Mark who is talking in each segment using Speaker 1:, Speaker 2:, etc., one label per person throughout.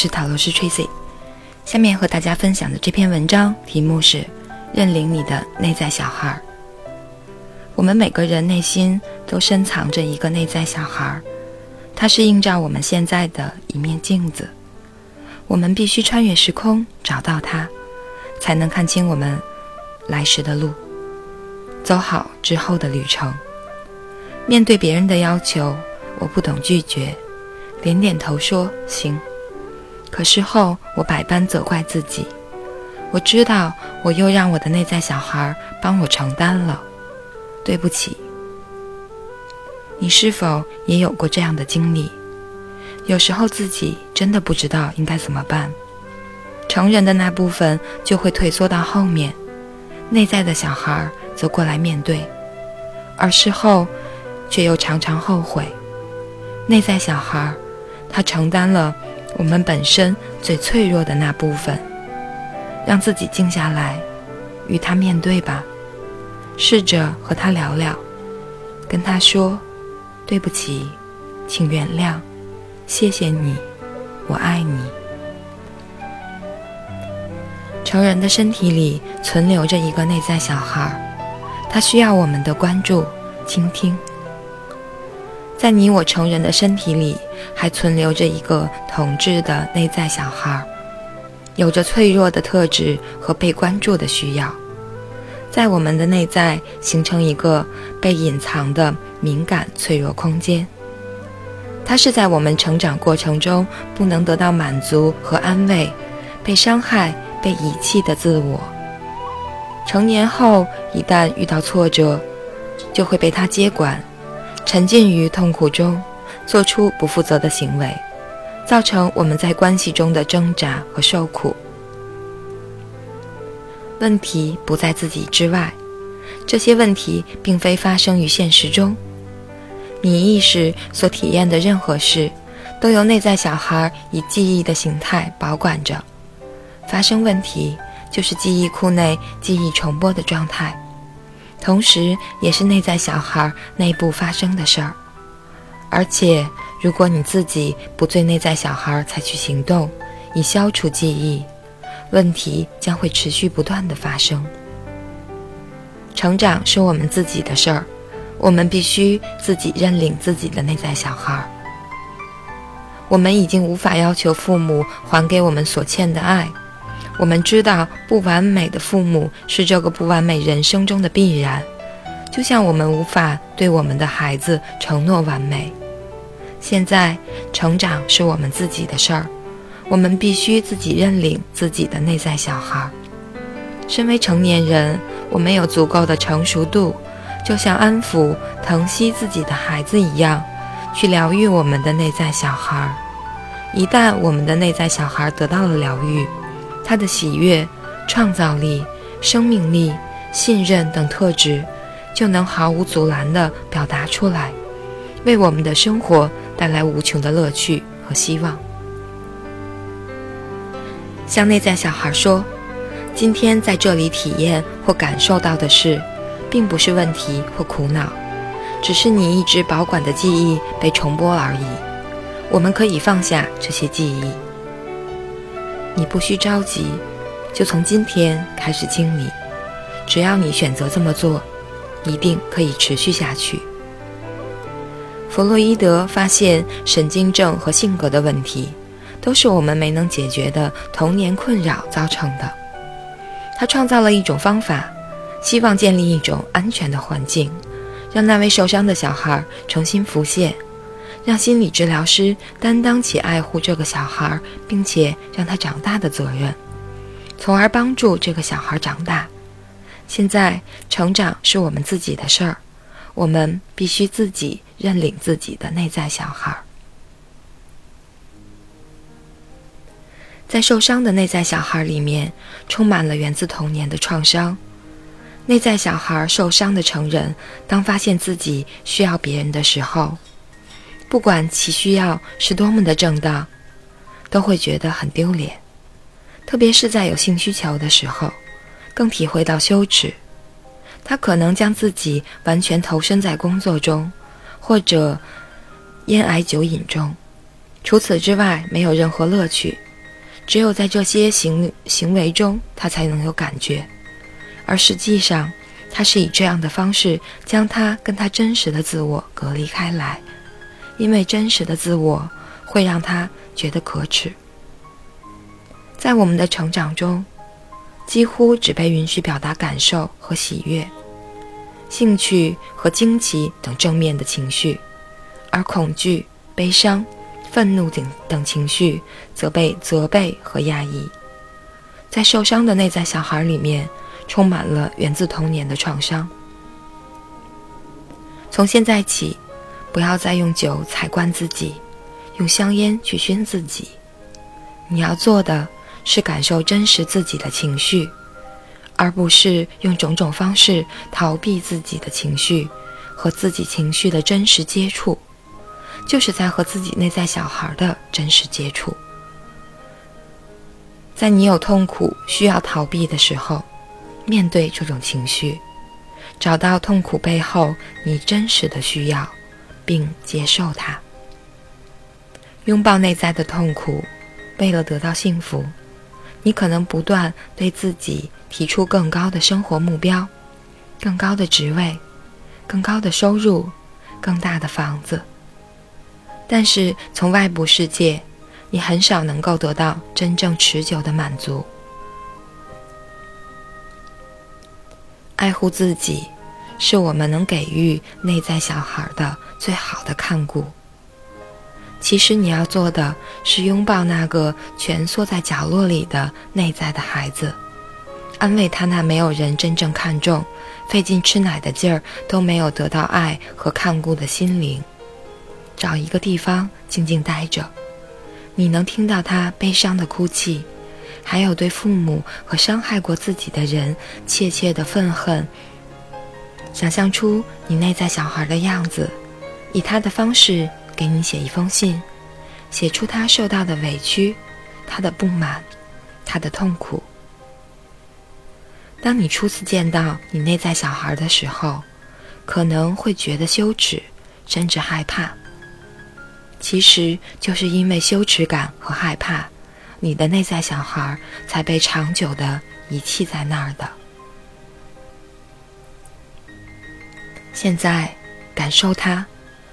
Speaker 1: 是塔罗斯 Tracy。下面和大家分享的这篇文章题目是“认领你的内在小孩”。我们每个人内心都深藏着一个内在小孩，它是映照我们现在的一面镜子。我们必须穿越时空找到它，才能看清我们来时的路，走好之后的旅程。面对别人的要求，我不懂拒绝，点点头说行。可事后，我百般责怪自己。我知道，我又让我的内在小孩帮我承担了。对不起。你是否也有过这样的经历？有时候自己真的不知道应该怎么办，成人的那部分就会退缩到后面，内在的小孩则过来面对，而事后却又常常后悔。内在小孩，他承担了。我们本身最脆弱的那部分，让自己静下来，与他面对吧。试着和他聊聊，跟他说：“对不起，请原谅，谢谢你，我爱你。”成人的身体里存留着一个内在小孩，他需要我们的关注、倾听。在你我成人的身体里，还存留着一个统治的内在小孩，有着脆弱的特质和被关注的需要，在我们的内在形成一个被隐藏的敏感脆弱空间。它是在我们成长过程中不能得到满足和安慰、被伤害、被遗弃的自我。成年后，一旦遇到挫折，就会被他接管。沉浸于痛苦中，做出不负责的行为，造成我们在关系中的挣扎和受苦。问题不在自己之外，这些问题并非发生于现实中。你意识所体验的任何事，都由内在小孩以记忆的形态保管着。发生问题，就是记忆库内记忆重播的状态。同时，也是内在小孩内部发生的事儿。而且，如果你自己不对内在小孩采取行动，以消除记忆，问题将会持续不断的发生。成长是我们自己的事儿，我们必须自己认领自己的内在小孩。我们已经无法要求父母还给我们所欠的爱。我们知道，不完美的父母是这个不完美人生中的必然，就像我们无法对我们的孩子承诺完美。现在，成长是我们自己的事儿，我们必须自己认领自己的内在小孩。身为成年人，我们有足够的成熟度，就像安抚、疼惜自己的孩子一样，去疗愈我们的内在小孩。一旦我们的内在小孩得到了疗愈，他的喜悦、创造力、生命力、信任等特质，就能毫无阻拦地表达出来，为我们的生活带来无穷的乐趣和希望。向内在小孩说：“今天在这里体验或感受到的事，并不是问题或苦恼，只是你一直保管的记忆被重播而已。我们可以放下这些记忆。”你不需着急，就从今天开始清理。只要你选择这么做，一定可以持续下去。弗洛伊德发现，神经症和性格的问题，都是我们没能解决的童年困扰造成的。他创造了一种方法，希望建立一种安全的环境，让那位受伤的小孩重新浮现。让心理治疗师担当起爱护这个小孩，并且让他长大的责任，从而帮助这个小孩长大。现在，成长是我们自己的事儿，我们必须自己认领自己的内在小孩。在受伤的内在小孩里面，充满了源自童年的创伤。内在小孩受伤的成人，当发现自己需要别人的时候，不管其需要是多么的正当，都会觉得很丢脸，特别是在有性需求的时候，更体会到羞耻。他可能将自己完全投身在工作中，或者烟癌酒瘾中，除此之外没有任何乐趣，只有在这些行行为中，他才能有感觉，而实际上，他是以这样的方式将他跟他真实的自我隔离开来，因为真实的自我会让他觉得可耻。在我们的成长中，几乎只被允许表达感受和喜悦、兴趣和惊奇等正面的情绪，而恐惧、悲伤。愤怒等等情绪则被责备和压抑，在受伤的内在小孩里面，充满了源自童年的创伤。从现在起，不要再用酒采灌自己，用香烟去熏自己。你要做的是感受真实自己的情绪，而不是用种种方式逃避自己的情绪和自己情绪的真实接触。就是在和自己内在小孩的真实接触。在你有痛苦需要逃避的时候，面对这种情绪，找到痛苦背后你真实的需要，并接受它。拥抱内在的痛苦，为了得到幸福，你可能不断对自己提出更高的生活目标、更高的职位、更高的收入、更大的房子。但是从外部世界，你很少能够得到真正持久的满足。爱护自己，是我们能给予内在小孩的最好的看顾。其实你要做的是拥抱那个蜷缩在角落里的内在的孩子，安慰他那没有人真正看重、费尽吃奶的劲儿都没有得到爱和看顾的心灵。找一个地方静静待着，你能听到他悲伤的哭泣，还有对父母和伤害过自己的人切切的愤恨。想象出你内在小孩的样子，以他的方式给你写一封信，写出他受到的委屈、他的不满、他的痛苦。当你初次见到你内在小孩的时候，可能会觉得羞耻，甚至害怕。其实就是因为羞耻感和害怕，你的内在小孩才被长久的遗弃在那儿的。现在，感受他，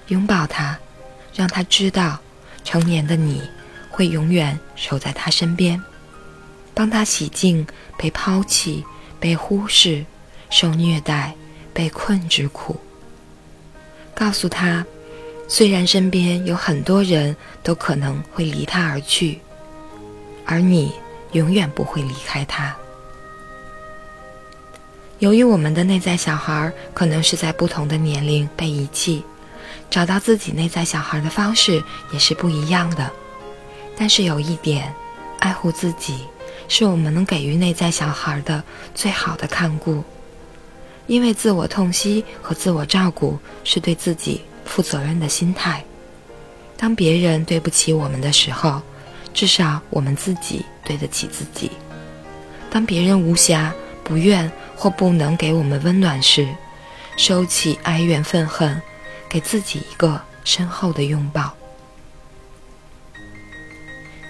Speaker 1: 拥抱他，让他知道，成年的你会永远守在他身边，帮他洗净被抛弃、被忽视、受虐待、被困之苦。告诉他。虽然身边有很多人都可能会离他而去，而你永远不会离开他。由于我们的内在小孩可能是在不同的年龄被遗弃，找到自己内在小孩的方式也是不一样的。但是有一点，爱护自己是我们能给予内在小孩的最好的看顾，因为自我痛惜和自我照顾是对自己。负责任的心态。当别人对不起我们的时候，至少我们自己对得起自己。当别人无暇、不愿或不能给我们温暖时，收起哀怨愤恨，给自己一个深厚的拥抱。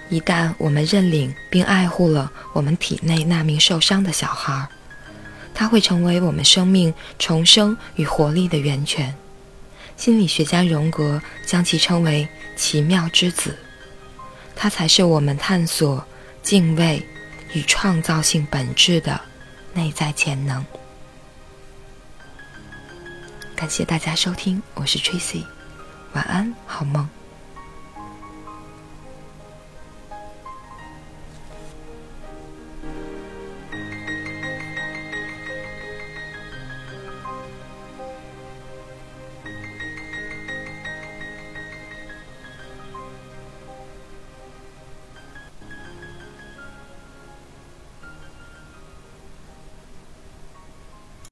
Speaker 1: 一旦我们认领并爱护了我们体内那名受伤的小孩，他会成为我们生命重生与活力的源泉。心理学家荣格将其称为“奇妙之子”，他才是我们探索、敬畏与创造性本质的内在潜能。感谢大家收听，我是 Tracy，晚安，好梦。